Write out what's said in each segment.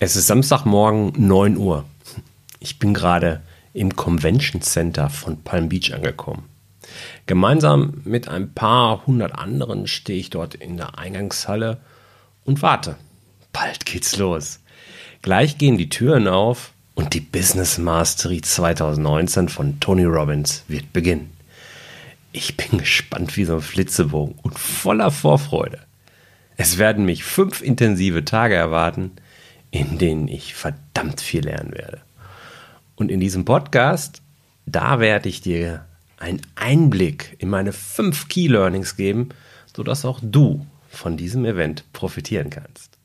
Es ist Samstagmorgen 9 Uhr. Ich bin gerade im Convention Center von Palm Beach angekommen. Gemeinsam mit ein paar hundert anderen stehe ich dort in der Eingangshalle und warte. Bald geht's los. Gleich gehen die Türen auf und die Business Mastery 2019 von Tony Robbins wird beginnen. Ich bin gespannt wie so ein Flitzebogen und voller Vorfreude. Es werden mich fünf intensive Tage erwarten, in denen ich verdammt viel lernen werde. Und in diesem Podcast, da werde ich dir einen Einblick in meine fünf Key Learnings geben, sodass auch du von diesem Event profitieren kannst.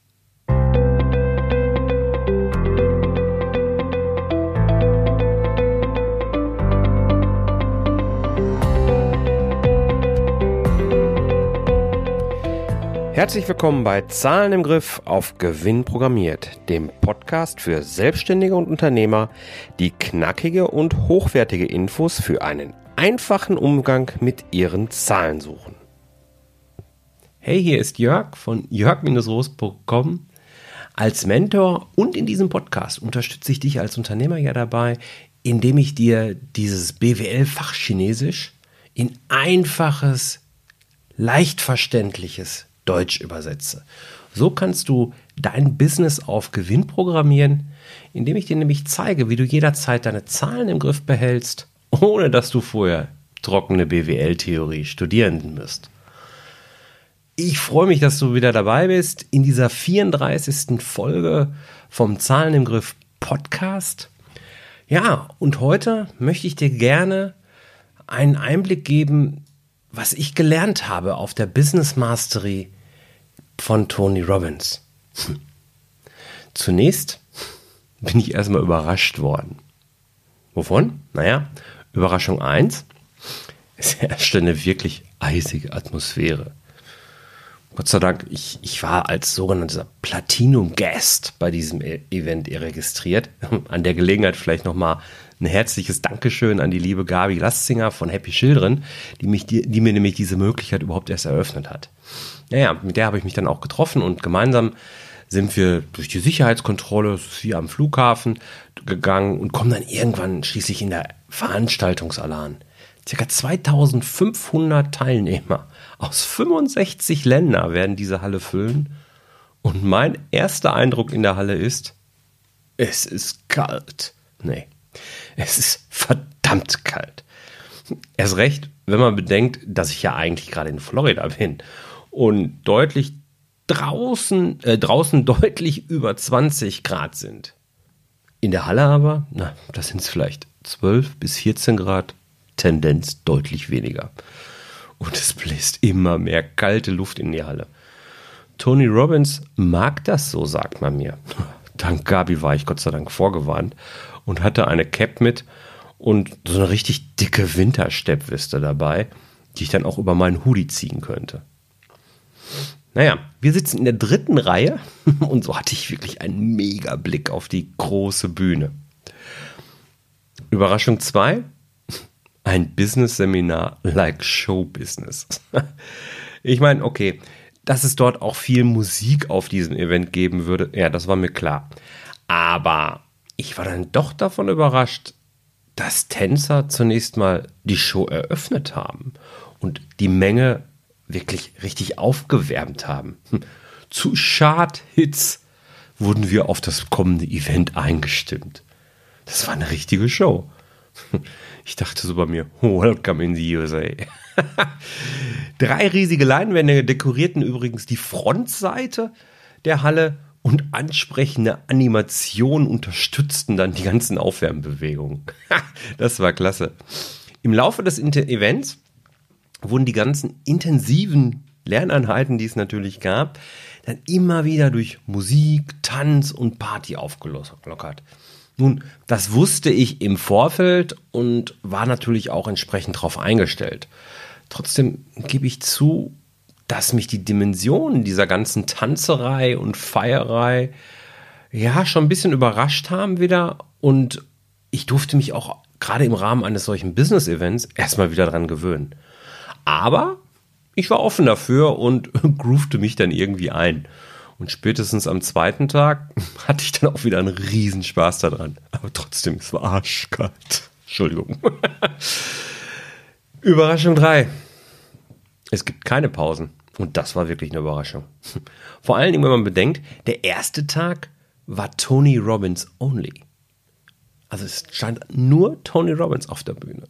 Herzlich willkommen bei Zahlen im Griff auf Gewinn programmiert, dem Podcast für Selbstständige und Unternehmer, die knackige und hochwertige Infos für einen einfachen Umgang mit ihren Zahlen suchen. Hey, hier ist Jörg von jörg-roos.com. Als Mentor und in diesem Podcast unterstütze ich dich als Unternehmer ja dabei, indem ich dir dieses BWL-Fachchinesisch in einfaches, leicht verständliches Deutsch übersetze. So kannst du dein Business auf Gewinn programmieren, indem ich dir nämlich zeige, wie du jederzeit deine Zahlen im Griff behältst, ohne dass du vorher trockene BWL-Theorie studieren müsst. Ich freue mich, dass du wieder dabei bist in dieser 34. Folge vom Zahlen im Griff Podcast. Ja, und heute möchte ich dir gerne einen Einblick geben, was ich gelernt habe auf der Business Mastery von Tony Robbins. Hm. Zunächst bin ich erstmal überrascht worden. Wovon? Naja, Überraschung 1. Es herrschte eine wirklich eisige Atmosphäre. Gott sei Dank, ich, ich war als sogenannter Platinum-Guest bei diesem e Event registriert. An der Gelegenheit vielleicht nochmal ein herzliches Dankeschön an die liebe Gabi Lastinger von Happy Children, die, mich, die, die mir nämlich diese Möglichkeit überhaupt erst eröffnet hat. Naja, mit der habe ich mich dann auch getroffen und gemeinsam sind wir durch die Sicherheitskontrolle wie am Flughafen gegangen und kommen dann irgendwann schließlich in der Veranstaltungsalarm. Circa 2500 Teilnehmer aus 65 Ländern werden diese Halle füllen. Und mein erster Eindruck in der Halle ist, es ist kalt. Nee, es ist verdammt kalt. Erst recht, wenn man bedenkt, dass ich ja eigentlich gerade in Florida bin und deutlich draußen, äh, draußen deutlich über 20 Grad sind. In der Halle aber, na, das sind es vielleicht 12 bis 14 Grad, Tendenz deutlich weniger. Und es bläst immer mehr kalte Luft in die Halle. Tony Robbins mag das so, sagt man mir. Dank Gabi war ich Gott sei Dank vorgewarnt und hatte eine Cap mit und so eine richtig dicke Wintersteppweste dabei, die ich dann auch über meinen Hoodie ziehen könnte. Naja, wir sitzen in der dritten Reihe und so hatte ich wirklich einen mega Blick auf die große Bühne. Überraschung 2, ein Business-Seminar like Show Business. Ich meine, okay, dass es dort auch viel Musik auf diesem Event geben würde, ja, das war mir klar. Aber ich war dann doch davon überrascht, dass Tänzer zunächst mal die Show eröffnet haben und die Menge wirklich richtig aufgewärmt haben. Hm. Zu Chart-Hits wurden wir auf das kommende Event eingestimmt. Das war eine richtige Show. Ich dachte so bei mir, welcome in the USA. Drei riesige Leinwände dekorierten übrigens die Frontseite der Halle und ansprechende Animationen unterstützten dann die ganzen Aufwärmbewegungen. das war klasse. Im Laufe des Events wurden die ganzen intensiven Lerneinheiten, die es natürlich gab, dann immer wieder durch Musik, Tanz und Party aufgelockert. Nun, das wusste ich im Vorfeld und war natürlich auch entsprechend darauf eingestellt. Trotzdem gebe ich zu, dass mich die Dimensionen dieser ganzen Tanzerei und Feierei ja schon ein bisschen überrascht haben wieder und ich durfte mich auch gerade im Rahmen eines solchen Business-Events erstmal wieder dran gewöhnen. Aber ich war offen dafür und groovte mich dann irgendwie ein. Und spätestens am zweiten Tag hatte ich dann auch wieder einen Riesenspaß daran. Aber trotzdem, es war arschkalt. Entschuldigung. Überraschung 3. Es gibt keine Pausen. Und das war wirklich eine Überraschung. Vor allen Dingen, wenn man bedenkt, der erste Tag war Tony Robbins only. Also es stand nur Tony Robbins auf der Bühne.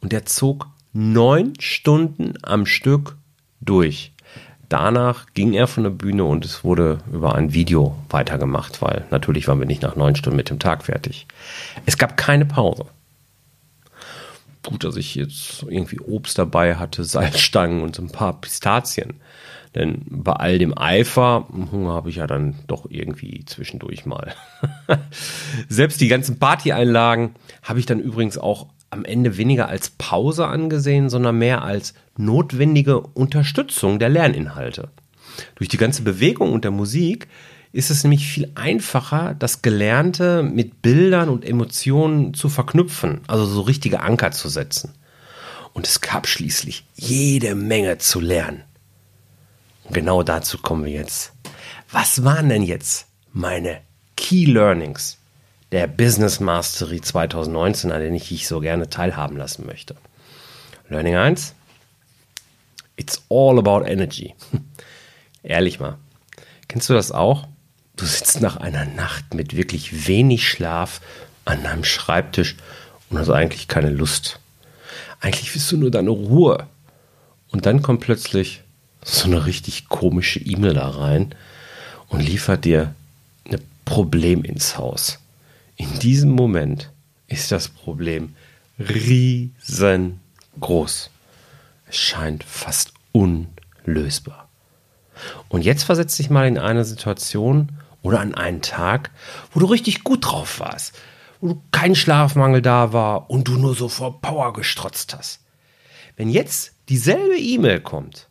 Und der zog neun Stunden am Stück durch. Danach ging er von der Bühne und es wurde über ein Video weitergemacht, weil natürlich waren wir nicht nach neun Stunden mit dem Tag fertig. Es gab keine Pause. Gut, dass ich jetzt irgendwie Obst dabei hatte, Salzstangen und so ein paar Pistazien. Denn bei all dem Eifer, Hunger habe ich ja dann doch irgendwie zwischendurch mal. Selbst die ganzen Partyeinlagen habe ich dann übrigens auch am Ende weniger als Pause angesehen, sondern mehr als notwendige Unterstützung der Lerninhalte. Durch die ganze Bewegung und der Musik ist es nämlich viel einfacher, das Gelernte mit Bildern und Emotionen zu verknüpfen, also so richtige Anker zu setzen. Und es gab schließlich jede Menge zu lernen. Und genau dazu kommen wir jetzt. Was waren denn jetzt meine Key Learnings der Business Mastery 2019, an der ich dich so gerne teilhaben lassen möchte. Learning 1. It's all about energy. Ehrlich mal. Kennst du das auch? Du sitzt nach einer Nacht mit wirklich wenig Schlaf an deinem Schreibtisch und hast eigentlich keine Lust. Eigentlich willst du nur deine Ruhe. Und dann kommt plötzlich so eine richtig komische E-Mail da rein und liefert dir ein Problem ins Haus. In diesem Moment ist das Problem riesengroß. Es scheint fast unlösbar. Und jetzt versetz dich mal in eine Situation oder an einen Tag, wo du richtig gut drauf warst, wo du kein Schlafmangel da war und du nur so vor Power gestrotzt hast. Wenn jetzt dieselbe E-Mail kommt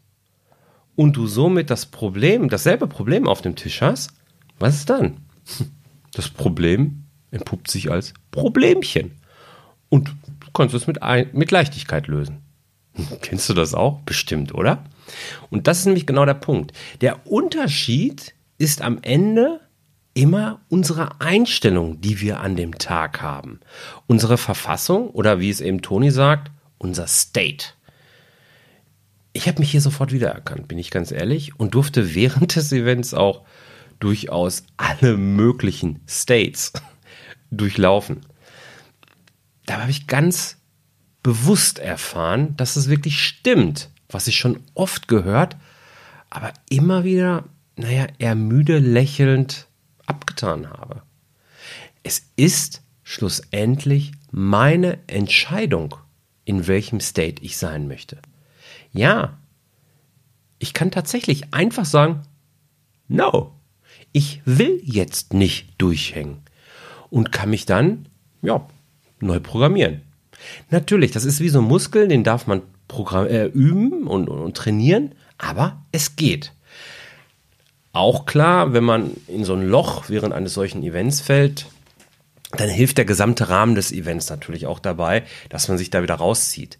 und du somit das Problem, dasselbe Problem auf dem Tisch hast, was ist dann? Das Problem entpuppt sich als Problemchen. Und du kannst es mit, mit Leichtigkeit lösen. Kennst du das auch? Bestimmt, oder? Und das ist nämlich genau der Punkt. Der Unterschied ist am Ende immer unsere Einstellung, die wir an dem Tag haben. Unsere Verfassung oder wie es eben Toni sagt, unser State. Ich habe mich hier sofort wiedererkannt, bin ich ganz ehrlich, und durfte während des Events auch durchaus alle möglichen States durchlaufen. Da habe ich ganz bewusst erfahren, dass es wirklich stimmt, was ich schon oft gehört, aber immer wieder, naja, ermüde lächelnd abgetan habe. Es ist schlussendlich meine Entscheidung, in welchem State ich sein möchte. Ja, ich kann tatsächlich einfach sagen, no, ich will jetzt nicht durchhängen und kann mich dann, ja, neu programmieren. Natürlich, das ist wie so ein Muskel, den darf man äh, üben und, und, und trainieren, aber es geht. Auch klar, wenn man in so ein Loch während eines solchen Events fällt, dann hilft der gesamte Rahmen des Events natürlich auch dabei, dass man sich da wieder rauszieht.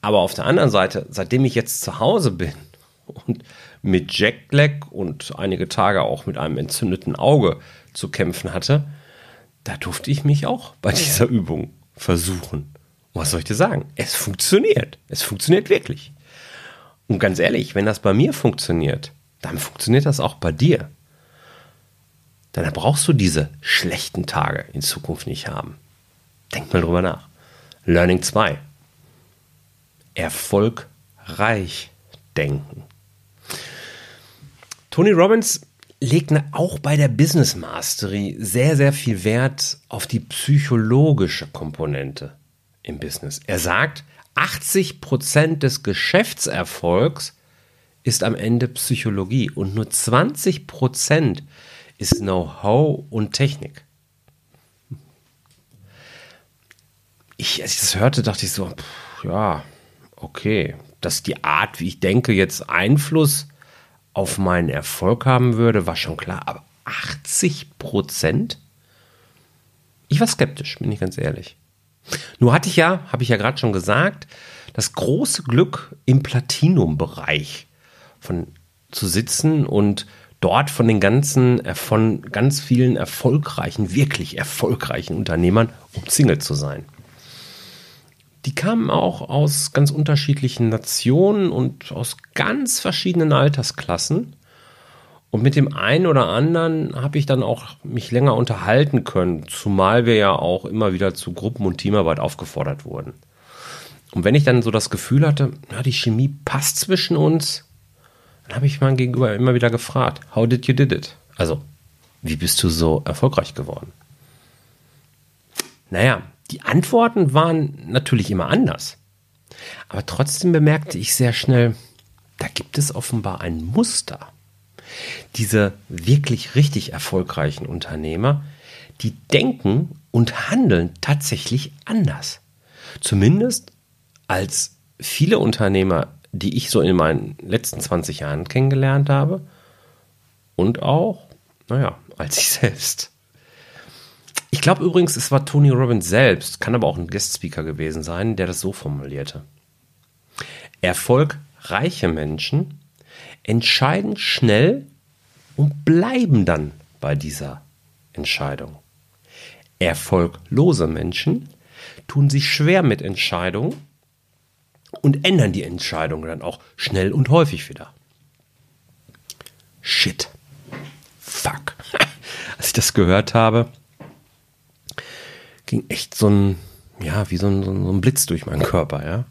Aber auf der anderen Seite, seitdem ich jetzt zu Hause bin und mit Jacklag und einige Tage auch mit einem entzündeten Auge zu kämpfen hatte, da durfte ich mich auch bei dieser Übung versuchen. was soll ich dir sagen? Es funktioniert. Es funktioniert wirklich. Und ganz ehrlich, wenn das bei mir funktioniert, dann funktioniert das auch bei dir. Dann brauchst du diese schlechten Tage in Zukunft nicht haben. Denk mal drüber nach. Learning 2. Erfolgreich denken. Tony Robbins legt auch bei der Business Mastery sehr, sehr viel Wert auf die psychologische Komponente im Business. Er sagt, 80 Prozent des Geschäftserfolgs ist am Ende Psychologie und nur 20 Prozent ist Know-how und Technik. Ich, als ich das hörte, dachte ich so, pff, ja, okay, dass die Art, wie ich denke, jetzt Einfluss auf meinen Erfolg haben würde, war schon klar. Aber 80 Prozent? Ich war skeptisch, bin ich ganz ehrlich. Nur hatte ich ja, habe ich ja gerade schon gesagt, das große Glück im Platinum-Bereich von zu sitzen und dort von den ganzen, äh, von ganz vielen erfolgreichen, wirklich erfolgreichen Unternehmern umzingelt zu sein. Die kamen auch aus ganz unterschiedlichen Nationen und aus ganz verschiedenen Altersklassen. Und mit dem einen oder anderen habe ich dann auch mich länger unterhalten können, zumal wir ja auch immer wieder zu Gruppen- und Teamarbeit aufgefordert wurden. Und wenn ich dann so das Gefühl hatte, ja, die Chemie passt zwischen uns, dann habe ich mein Gegenüber immer wieder gefragt, how did you did it? Also, wie bist du so erfolgreich geworden? Naja, die Antworten waren natürlich immer anders. Aber trotzdem bemerkte ich sehr schnell, da gibt es offenbar ein Muster. Diese wirklich richtig erfolgreichen Unternehmer, die denken und handeln tatsächlich anders. Zumindest als viele Unternehmer, die ich so in meinen letzten 20 Jahren kennengelernt habe und auch, naja, als ich selbst. Ich glaube übrigens, es war Tony Robbins selbst, kann aber auch ein Guest-Speaker gewesen sein, der das so formulierte. Erfolgreiche Menschen entscheiden schnell und bleiben dann bei dieser Entscheidung. Erfolglose Menschen tun sich schwer mit Entscheidungen und ändern die Entscheidung dann auch schnell und häufig wieder. Shit. Fuck. Als ich das gehört habe, ging echt so ein, ja, wie so ein, so ein Blitz durch meinen Körper, ja.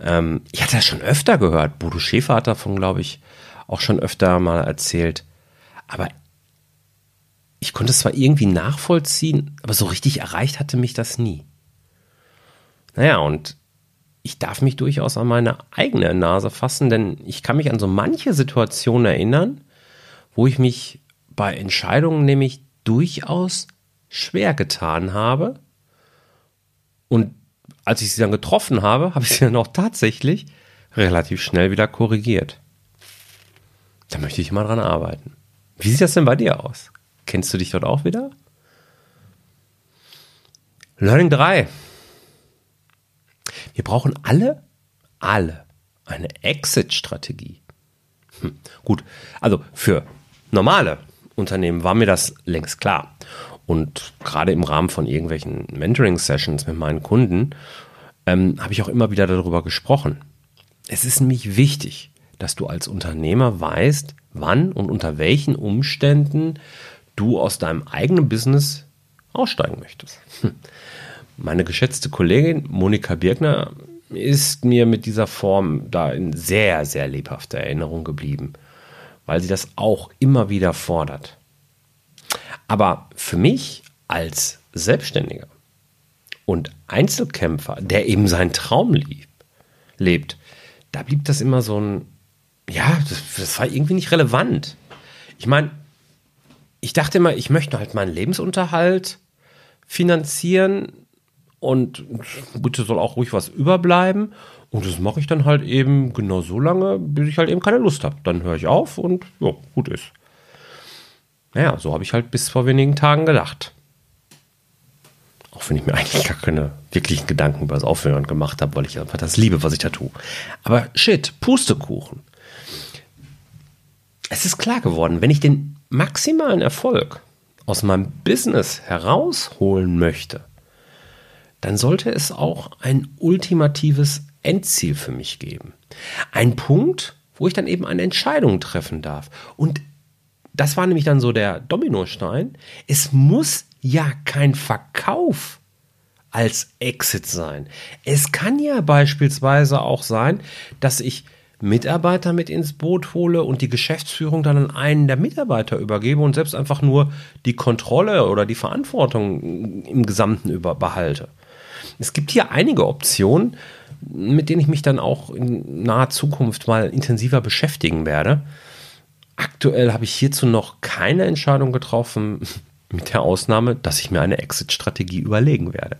Ähm, ich hatte das schon öfter gehört. Bodo Schäfer hat davon, glaube ich, auch schon öfter mal erzählt. Aber ich konnte es zwar irgendwie nachvollziehen, aber so richtig erreicht hatte mich das nie. Naja, und ich darf mich durchaus an meine eigene Nase fassen, denn ich kann mich an so manche Situationen erinnern, wo ich mich bei Entscheidungen nämlich durchaus schwer getan habe. Und als ich sie dann getroffen habe, habe ich sie dann auch tatsächlich relativ schnell wieder korrigiert. Da möchte ich mal dran arbeiten. Wie sieht das denn bei dir aus? Kennst du dich dort auch wieder? Learning 3. Wir brauchen alle, alle eine Exit-Strategie. Hm, gut, also für normale Unternehmen war mir das längst klar. Und gerade im Rahmen von irgendwelchen Mentoring-Sessions mit meinen Kunden ähm, habe ich auch immer wieder darüber gesprochen. Es ist nämlich wichtig, dass du als Unternehmer weißt, wann und unter welchen Umständen du aus deinem eigenen Business aussteigen möchtest. Hm. Meine geschätzte Kollegin Monika Birkner ist mir mit dieser Form da in sehr, sehr lebhafter Erinnerung geblieben, weil sie das auch immer wieder fordert. Aber für mich als Selbstständiger und Einzelkämpfer, der eben seinen Traum lieb, lebt, da blieb das immer so ein, ja, das, das war irgendwie nicht relevant. Ich meine, ich dachte immer, ich möchte halt meinen Lebensunterhalt finanzieren und bitte soll auch ruhig was überbleiben. Und das mache ich dann halt eben genau so lange, bis ich halt eben keine Lust habe. Dann höre ich auf und ja, gut ist. Naja, so habe ich halt bis vor wenigen Tagen gedacht. Auch wenn ich mir eigentlich gar keine wirklichen Gedanken über das Aufhören gemacht habe, weil ich einfach das liebe, was ich da tue. Aber shit, Pustekuchen. Es ist klar geworden, wenn ich den maximalen Erfolg aus meinem Business herausholen möchte, dann sollte es auch ein ultimatives Endziel für mich geben. Ein Punkt, wo ich dann eben eine Entscheidung treffen darf. Und das war nämlich dann so der Dominostein. Es muss ja kein Verkauf als Exit sein. Es kann ja beispielsweise auch sein, dass ich Mitarbeiter mit ins Boot hole und die Geschäftsführung dann an einen der Mitarbeiter übergebe und selbst einfach nur die Kontrolle oder die Verantwortung im Gesamten über behalte. Es gibt hier einige Optionen, mit denen ich mich dann auch in naher Zukunft mal intensiver beschäftigen werde. Aktuell habe ich hierzu noch keine Entscheidung getroffen, mit der Ausnahme, dass ich mir eine Exit-Strategie überlegen werde.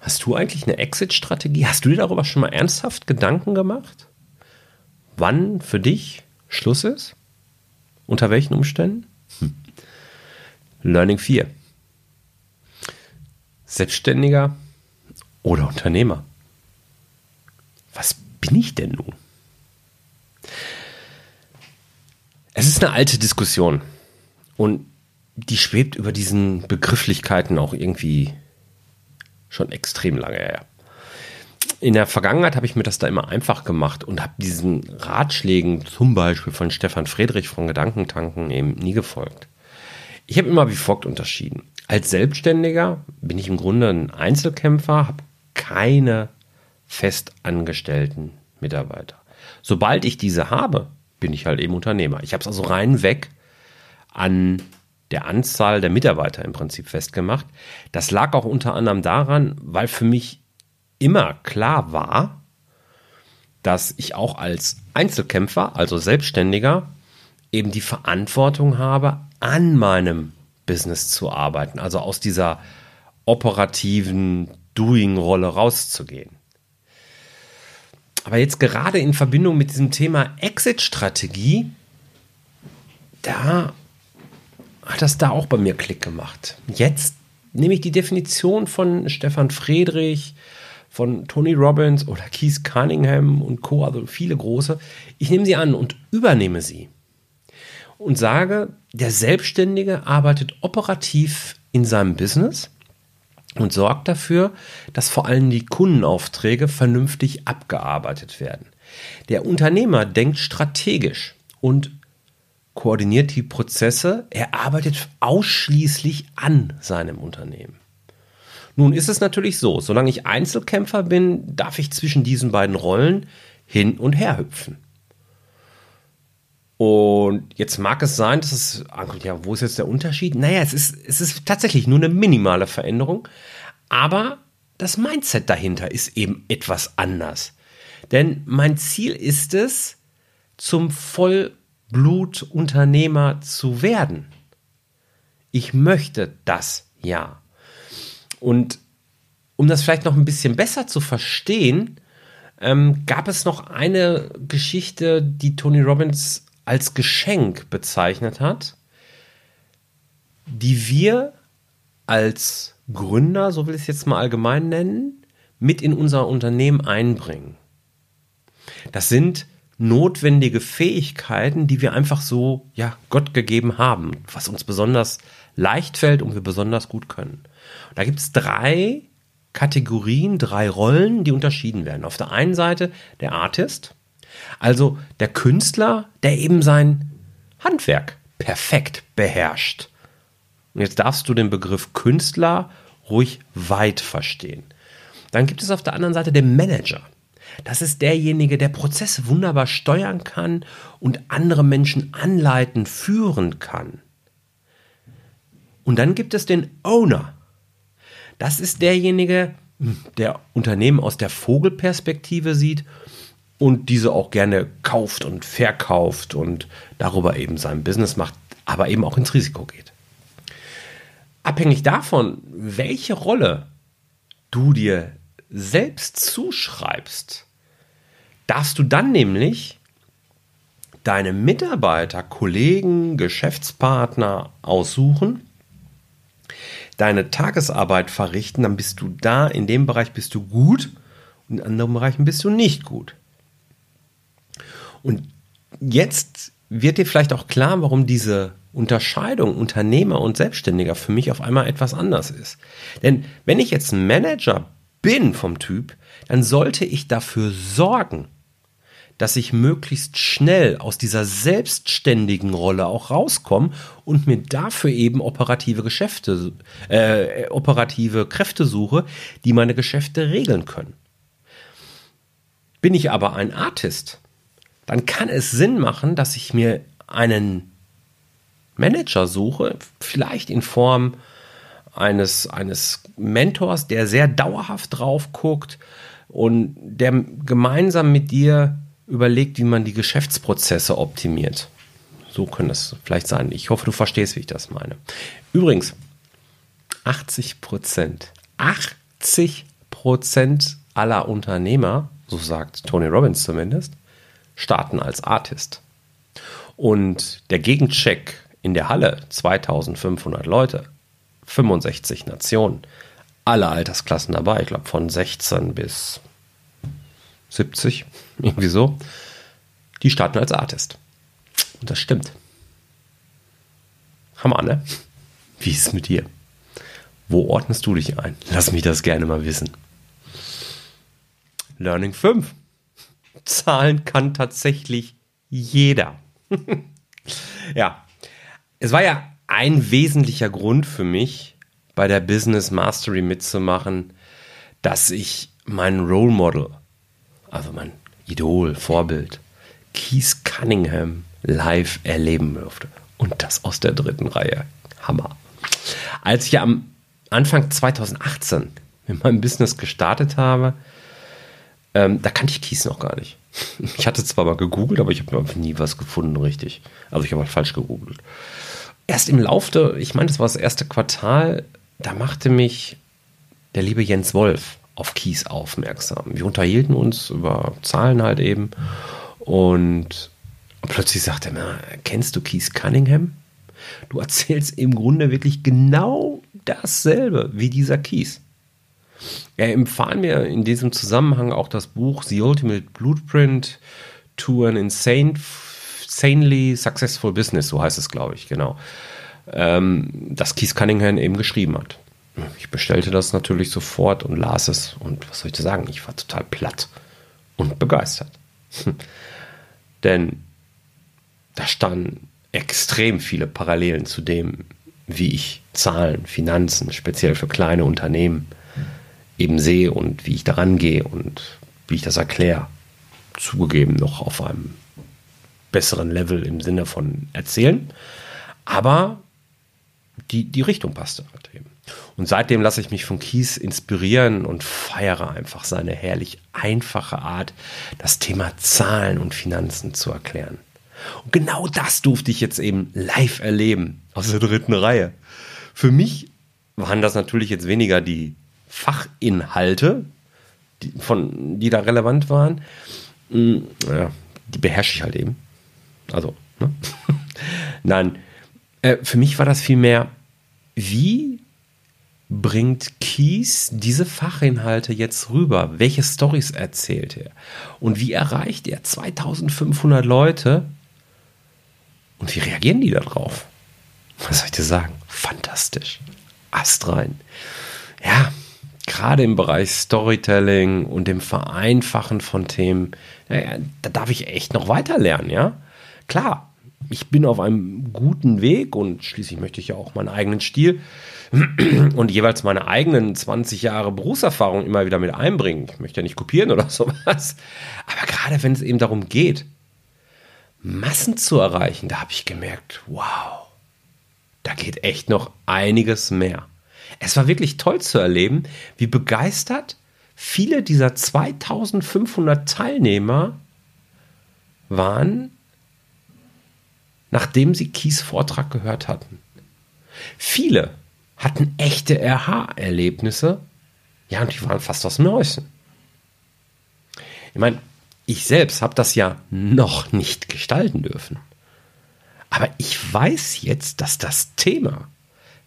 Hast du eigentlich eine Exit-Strategie? Hast du dir darüber schon mal ernsthaft Gedanken gemacht? Wann für dich Schluss ist? Unter welchen Umständen? Hm. Learning 4. Selbstständiger oder Unternehmer. Was bin ich denn nun? Es ist eine alte Diskussion und die schwebt über diesen Begrifflichkeiten auch irgendwie schon extrem lange her. In der Vergangenheit habe ich mir das da immer einfach gemacht und habe diesen Ratschlägen, zum Beispiel von Stefan Friedrich von Gedankentanken, eben nie gefolgt. Ich habe immer wie folgt unterschieden. Als Selbstständiger bin ich im Grunde ein Einzelkämpfer, habe keine festangestellten Mitarbeiter. Sobald ich diese habe, bin ich halt eben Unternehmer. Ich habe es also rein weg an der Anzahl der Mitarbeiter im Prinzip festgemacht. Das lag auch unter anderem daran, weil für mich immer klar war, dass ich auch als Einzelkämpfer, also Selbstständiger, eben die Verantwortung habe, an meinem Business zu arbeiten, also aus dieser operativen Doing-Rolle rauszugehen. Aber jetzt gerade in Verbindung mit diesem Thema Exit-Strategie, da hat das da auch bei mir Klick gemacht. Jetzt nehme ich die Definition von Stefan Friedrich, von Tony Robbins oder Keith Cunningham und Co., also viele große. Ich nehme sie an und übernehme sie und sage, der Selbstständige arbeitet operativ in seinem Business und sorgt dafür, dass vor allem die Kundenaufträge vernünftig abgearbeitet werden. Der Unternehmer denkt strategisch und koordiniert die Prozesse. Er arbeitet ausschließlich an seinem Unternehmen. Nun ist es natürlich so, solange ich Einzelkämpfer bin, darf ich zwischen diesen beiden Rollen hin und her hüpfen. Und jetzt mag es sein, dass es, ja, wo ist jetzt der Unterschied? Naja, es ist, es ist tatsächlich nur eine minimale Veränderung, aber das Mindset dahinter ist eben etwas anders. Denn mein Ziel ist es, zum Vollblutunternehmer zu werden. Ich möchte das ja. Und um das vielleicht noch ein bisschen besser zu verstehen, ähm, gab es noch eine Geschichte, die Tony Robbins als Geschenk bezeichnet hat, die wir als Gründer, so will ich es jetzt mal allgemein nennen, mit in unser Unternehmen einbringen. Das sind notwendige Fähigkeiten, die wir einfach so, ja, Gott gegeben haben, was uns besonders leicht fällt und wir besonders gut können. Da gibt es drei Kategorien, drei Rollen, die unterschieden werden. Auf der einen Seite der Artist, also der Künstler, der eben sein Handwerk perfekt beherrscht. Und jetzt darfst du den Begriff Künstler ruhig weit verstehen. Dann gibt es auf der anderen Seite den Manager. Das ist derjenige, der Prozesse wunderbar steuern kann und andere Menschen anleiten, führen kann. Und dann gibt es den Owner. Das ist derjenige, der Unternehmen aus der Vogelperspektive sieht und diese auch gerne kauft und verkauft und darüber eben sein Business macht, aber eben auch ins Risiko geht. Abhängig davon, welche Rolle du dir selbst zuschreibst, darfst du dann nämlich deine Mitarbeiter, Kollegen, Geschäftspartner aussuchen, deine Tagesarbeit verrichten, dann bist du da, in dem Bereich bist du gut und in anderen Bereichen bist du nicht gut. Und jetzt wird dir vielleicht auch klar, warum diese Unterscheidung Unternehmer und Selbstständiger für mich auf einmal etwas anders ist. Denn wenn ich jetzt Manager bin vom Typ, dann sollte ich dafür sorgen, dass ich möglichst schnell aus dieser selbstständigen Rolle auch rauskomme und mir dafür eben operative Geschäfte, äh, operative Kräfte suche, die meine Geschäfte regeln können. Bin ich aber ein Artist, dann kann es Sinn machen, dass ich mir einen Manager suche, vielleicht in Form eines, eines Mentors, der sehr dauerhaft drauf guckt und der gemeinsam mit dir überlegt, wie man die Geschäftsprozesse optimiert. So könnte es vielleicht sein. Ich hoffe, du verstehst, wie ich das meine. Übrigens, 80 Prozent, 80 Prozent aller Unternehmer, so sagt Tony Robbins zumindest, starten als Artist. Und der Gegencheck in der Halle, 2500 Leute, 65 Nationen, alle Altersklassen dabei, ich glaube von 16 bis 70, irgendwie so, die starten als Artist. Und das stimmt. Hammer, ne? Wie ist es mit dir? Wo ordnest du dich ein? Lass mich das gerne mal wissen. Learning 5. Zahlen kann tatsächlich jeder. ja, es war ja ein wesentlicher Grund für mich, bei der Business Mastery mitzumachen, dass ich meinen Role Model, also mein Idol, Vorbild, Keith Cunningham live erleben durfte. Und das aus der dritten Reihe. Hammer. Als ich am Anfang 2018 mit meinem Business gestartet habe, ähm, da kannte ich Kies noch gar nicht. Ich hatte zwar mal gegoogelt, aber ich habe nie was gefunden, richtig. Also ich habe halt falsch gegoogelt. Erst im Lauf ich meine, das war das erste Quartal, da machte mich der liebe Jens Wolf auf Kies aufmerksam. Wir unterhielten uns über Zahlen halt eben und plötzlich sagte er mir, kennst du Kies Cunningham? Du erzählst im Grunde wirklich genau dasselbe wie dieser Kies. Er empfahl mir in diesem Zusammenhang auch das Buch The Ultimate Blueprint to an Insane, Insanely Successful Business, so heißt es, glaube ich, genau ähm, das Keith Cunningham eben geschrieben hat. Ich bestellte das natürlich sofort und las es und was soll ich dir sagen, ich war total platt und begeistert. Denn da standen extrem viele Parallelen zu dem, wie ich Zahlen, Finanzen, speziell für kleine Unternehmen eben sehe und wie ich daran gehe und wie ich das erkläre. Zugegeben noch auf einem besseren Level im Sinne von erzählen. Aber die, die Richtung passte halt eben. Und seitdem lasse ich mich von Kies inspirieren und feiere einfach seine herrlich einfache Art, das Thema Zahlen und Finanzen zu erklären. Und genau das durfte ich jetzt eben live erleben, aus der dritten Reihe. Für mich waren das natürlich jetzt weniger die Fachinhalte, die, von, die da relevant waren. Hm, ja, die beherrsche ich halt eben. Also, ne? Nein, äh, für mich war das vielmehr wie bringt Kies diese Fachinhalte jetzt rüber? Welche Stories erzählt er? Und wie erreicht er 2500 Leute? Und wie reagieren die darauf? Was soll ich dir sagen? Fantastisch. Astrein. Ja, gerade im Bereich Storytelling und dem Vereinfachen von Themen, ja, da darf ich echt noch weiter lernen, ja? Klar, ich bin auf einem guten Weg und schließlich möchte ich ja auch meinen eigenen Stil und jeweils meine eigenen 20 Jahre Berufserfahrung immer wieder mit einbringen. Ich möchte ja nicht kopieren oder sowas. Aber gerade wenn es eben darum geht, Massen zu erreichen, da habe ich gemerkt, wow, da geht echt noch einiges mehr. Es war wirklich toll zu erleben, wie begeistert viele dieser 2500 Teilnehmer waren nachdem sie Kies Vortrag gehört hatten. Viele hatten echte RH-Erlebnisse, ja, und die waren fast aus dem Häuschen. Ich meine, ich selbst habe das ja noch nicht gestalten dürfen. Aber ich weiß jetzt, dass das Thema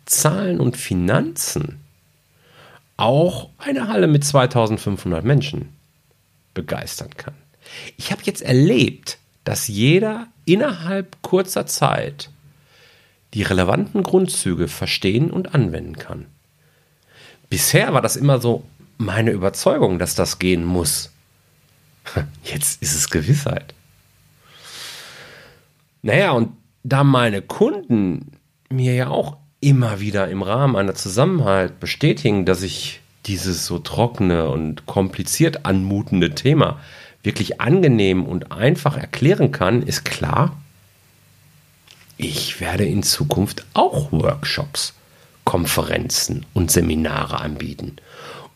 Zahlen und Finanzen auch eine Halle mit 2500 Menschen begeistern kann. Ich habe jetzt erlebt, dass jeder innerhalb kurzer Zeit die relevanten Grundzüge verstehen und anwenden kann. Bisher war das immer so meine Überzeugung, dass das gehen muss. Jetzt ist es Gewissheit. Naja, und da meine Kunden mir ja auch immer wieder im Rahmen einer Zusammenhalt bestätigen, dass ich dieses so trockene und kompliziert anmutende Thema wirklich angenehm und einfach erklären kann, ist klar, ich werde in Zukunft auch Workshops, Konferenzen und Seminare anbieten.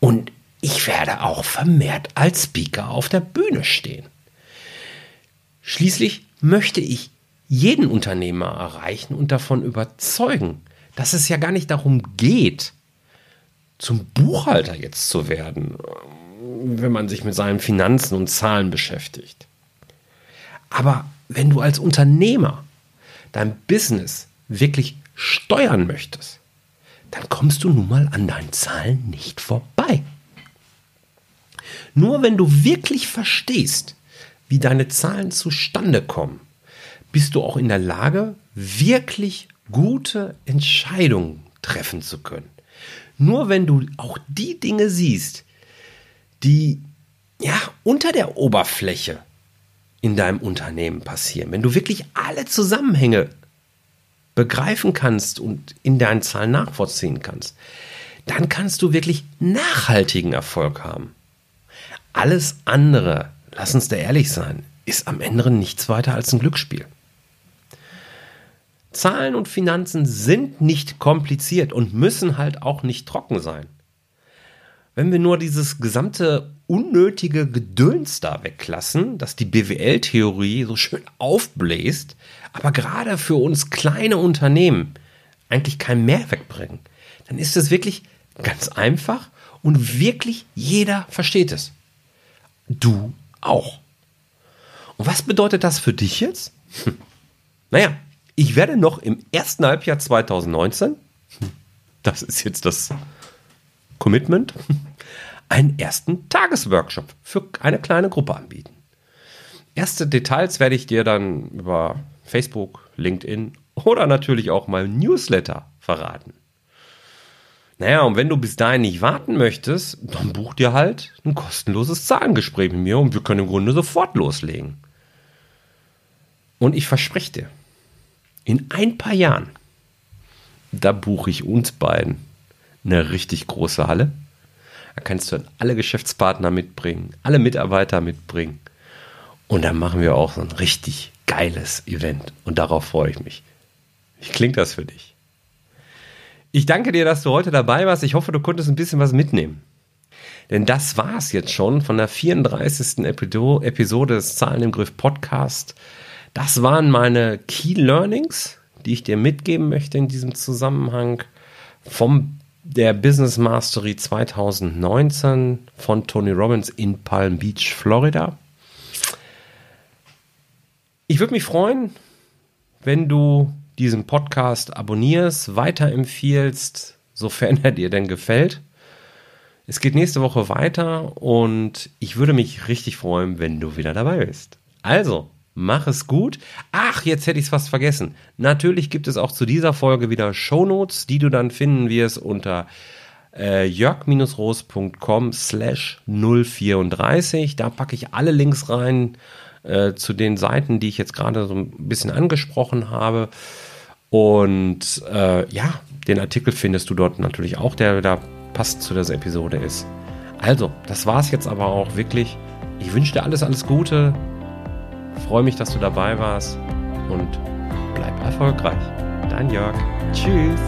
Und ich werde auch vermehrt als Speaker auf der Bühne stehen. Schließlich möchte ich jeden Unternehmer erreichen und davon überzeugen, dass es ja gar nicht darum geht, zum Buchhalter jetzt zu werden wenn man sich mit seinen Finanzen und Zahlen beschäftigt. Aber wenn du als Unternehmer dein Business wirklich steuern möchtest, dann kommst du nun mal an deinen Zahlen nicht vorbei. Nur wenn du wirklich verstehst, wie deine Zahlen zustande kommen, bist du auch in der Lage, wirklich gute Entscheidungen treffen zu können. Nur wenn du auch die Dinge siehst, die ja unter der Oberfläche in deinem Unternehmen passieren, wenn du wirklich alle Zusammenhänge begreifen kannst und in deinen Zahlen nachvollziehen kannst, dann kannst du wirklich nachhaltigen Erfolg haben. Alles andere, lass uns da ehrlich sein, ist am Ende nichts weiter als ein Glücksspiel. Zahlen und Finanzen sind nicht kompliziert und müssen halt auch nicht trocken sein. Wenn wir nur dieses gesamte unnötige Gedöns da weglassen, dass die BWL-Theorie so schön aufbläst, aber gerade für uns kleine Unternehmen eigentlich keinen Mehrwert bringen, dann ist es wirklich ganz einfach und wirklich jeder versteht es. Du auch. Und was bedeutet das für dich jetzt? Hm. Naja, ich werde noch im ersten Halbjahr 2019, das ist jetzt das Commitment, einen ersten Tagesworkshop für eine kleine Gruppe anbieten. Erste Details werde ich dir dann über Facebook, LinkedIn oder natürlich auch mal Newsletter verraten. Naja, und wenn du bis dahin nicht warten möchtest, dann buch dir halt ein kostenloses Zahlengespräch mit mir und wir können im Grunde sofort loslegen. Und ich verspreche dir, in ein paar Jahren, da buche ich uns beiden eine richtig große Halle. Da kannst du dann alle Geschäftspartner mitbringen, alle Mitarbeiter mitbringen. Und dann machen wir auch so ein richtig geiles Event. Und darauf freue ich mich. Wie klingt das für dich? Ich danke dir, dass du heute dabei warst. Ich hoffe, du konntest ein bisschen was mitnehmen. Denn das war es jetzt schon von der 34. Episode des Zahlen im Griff Podcast. Das waren meine Key Learnings, die ich dir mitgeben möchte in diesem Zusammenhang vom der Business Mastery 2019 von Tony Robbins in Palm Beach, Florida. Ich würde mich freuen, wenn du diesen Podcast abonnierst, weiterempfiehlst, sofern er dir denn gefällt. Es geht nächste Woche weiter und ich würde mich richtig freuen, wenn du wieder dabei bist. Also, Mach es gut. Ach, jetzt hätte ich es fast vergessen. Natürlich gibt es auch zu dieser Folge wieder Shownotes, die du dann finden wirst unter äh, jörg-roos.com slash 034. Da packe ich alle Links rein äh, zu den Seiten, die ich jetzt gerade so ein bisschen angesprochen habe. Und äh, ja, den Artikel findest du dort natürlich auch, der da passend zu dieser Episode ist. Also, das war es jetzt aber auch wirklich. Ich wünsche dir alles, alles Gute. Freue mich, dass du dabei warst und bleib erfolgreich. Dein Jörg. Tschüss.